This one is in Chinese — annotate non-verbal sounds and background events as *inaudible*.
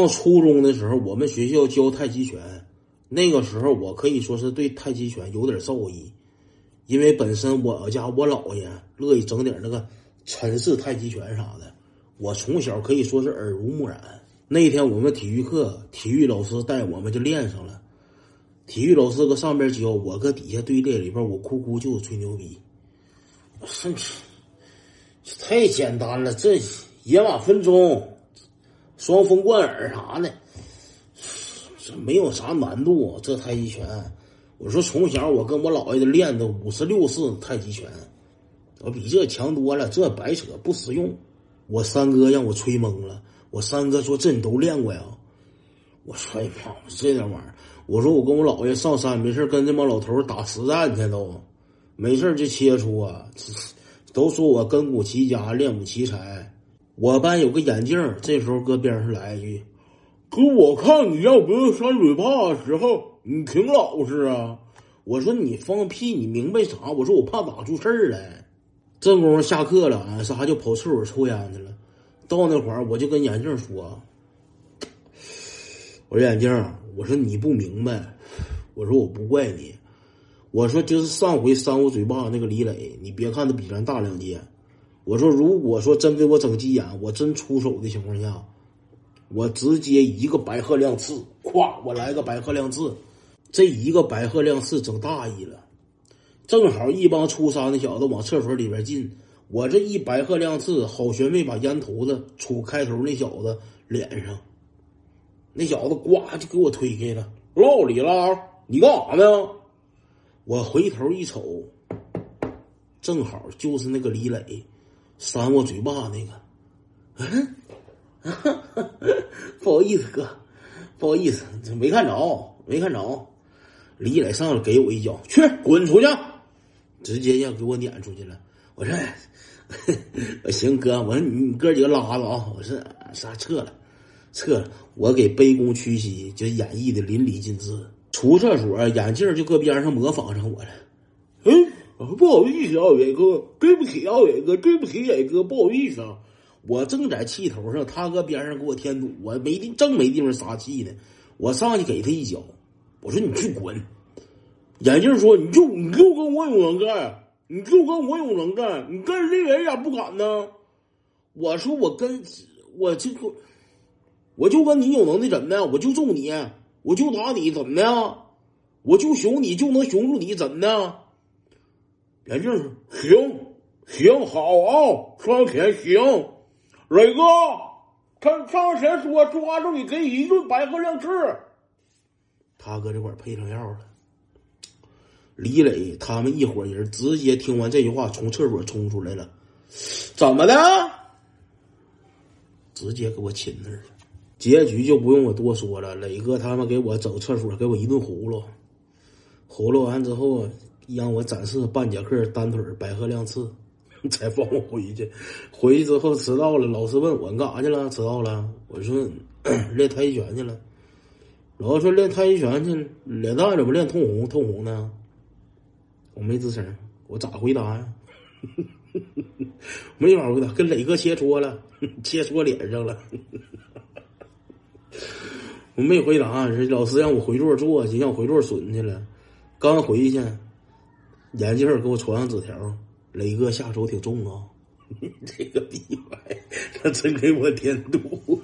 上初中的时候，我们学校教太极拳，那个时候我可以说是对太极拳有点造诣，因为本身我家我姥爷乐意整点那个陈式太极拳啥的，我从小可以说是耳濡目染。那天我们体育课，体育老师带我们就练上了。体育老师搁上边教，我搁底下队列里边，我哭哭就吹牛逼。我说这太简单了，这野马分鬃、双峰贯耳啥的，这没有啥难度。这太极拳，我说从小我跟我姥爷练的五十六式太极拳，我比这强多了。这白扯不实用。我三哥让我吹懵了。我三哥说：“这你都练过呀？”我说：“哎妈，这点玩意儿。”我说我跟我姥爷上山没事跟这帮老头打实战去都，没事就切磋啊，都说我根骨奇佳练武奇才。我班有个眼镜，这时候搁边上来一句：“哥，我看你要不是扇嘴巴的时候，你挺老实啊。”我说你放屁，你明白啥？我说我怕打出事儿来。这功夫下课了俺仨就跑厕所抽烟去了。到那会儿我就跟眼镜说：“我说眼镜。”我说你不明白，我说我不怪你，我说就是上回扇我嘴巴那个李磊，你别看他比咱大两届，我说如果说真给我整急眼，我真出手的情况下，我直接一个白鹤亮翅，咵，我来个白鹤亮翅，这一个白鹤亮翅整大意了，正好一帮初三的小子往厕所里边进，我这一白鹤亮翅，好悬没把烟头子杵开头那小子脸上。那小子呱就给我推开了，老李了，你干啥呢？我回头一瞅，正好就是那个李磊，扇我嘴巴那个。嗯，*laughs* 不好意思哥，不好意思，这没看着，没看着。李磊上来给我一脚，去滚出去，直接要给我撵出去了。我说，*laughs* 行哥，我说你哥几个拉着啊，我说啥撤了。撤了，我给卑躬屈膝，就演绎的淋漓尽致。出厕所，眼镜就搁边上模仿上我了。不好意思啊，伟哥，对不起啊，伟哥，对不起，伟哥，不好意思啊。我正在气头上，他搁边上给我添堵，我没地正没地方撒气呢。我上去给他一脚，我说你去滚。眼镜说你就你就跟我有能干，你就跟我有能干，你跟李伟咋不敢呢？我说我跟我这个。我就跟你有能耐怎么的？我就揍你，我就打你怎么的？我就熊你就能熊住你怎么的？眼镜行行好啊，上前行，磊哥，他上前说抓住你，给你一顿白鹤亮翅。他搁这块配上药了。李磊他们一伙人直接听完这句话，从厕所冲出来了。怎么的？直接给我亲那儿了。结局就不用我多说了，磊哥他们给我整厕所，给我一顿葫芦，葫芦完之后让我展示半节课单腿白鹤亮翅，*laughs* 才放我回去。回去之后迟到了，老师问我你干啥去了？迟到了，我说 *clears throat* 练太极拳去了。老师说练太极拳去，脸蛋怎么练通红通红呢？我没吱声，我咋回答呀？*laughs* 没法回答，跟磊哥切磋了，*laughs* 切磋脸上了。我没回答，是老师让我回座坐去，让我回座损去了。刚回去，眼镜给我传上纸条：“雷哥下手挺重啊，*laughs* 这个逼玩意，他真给我添堵。”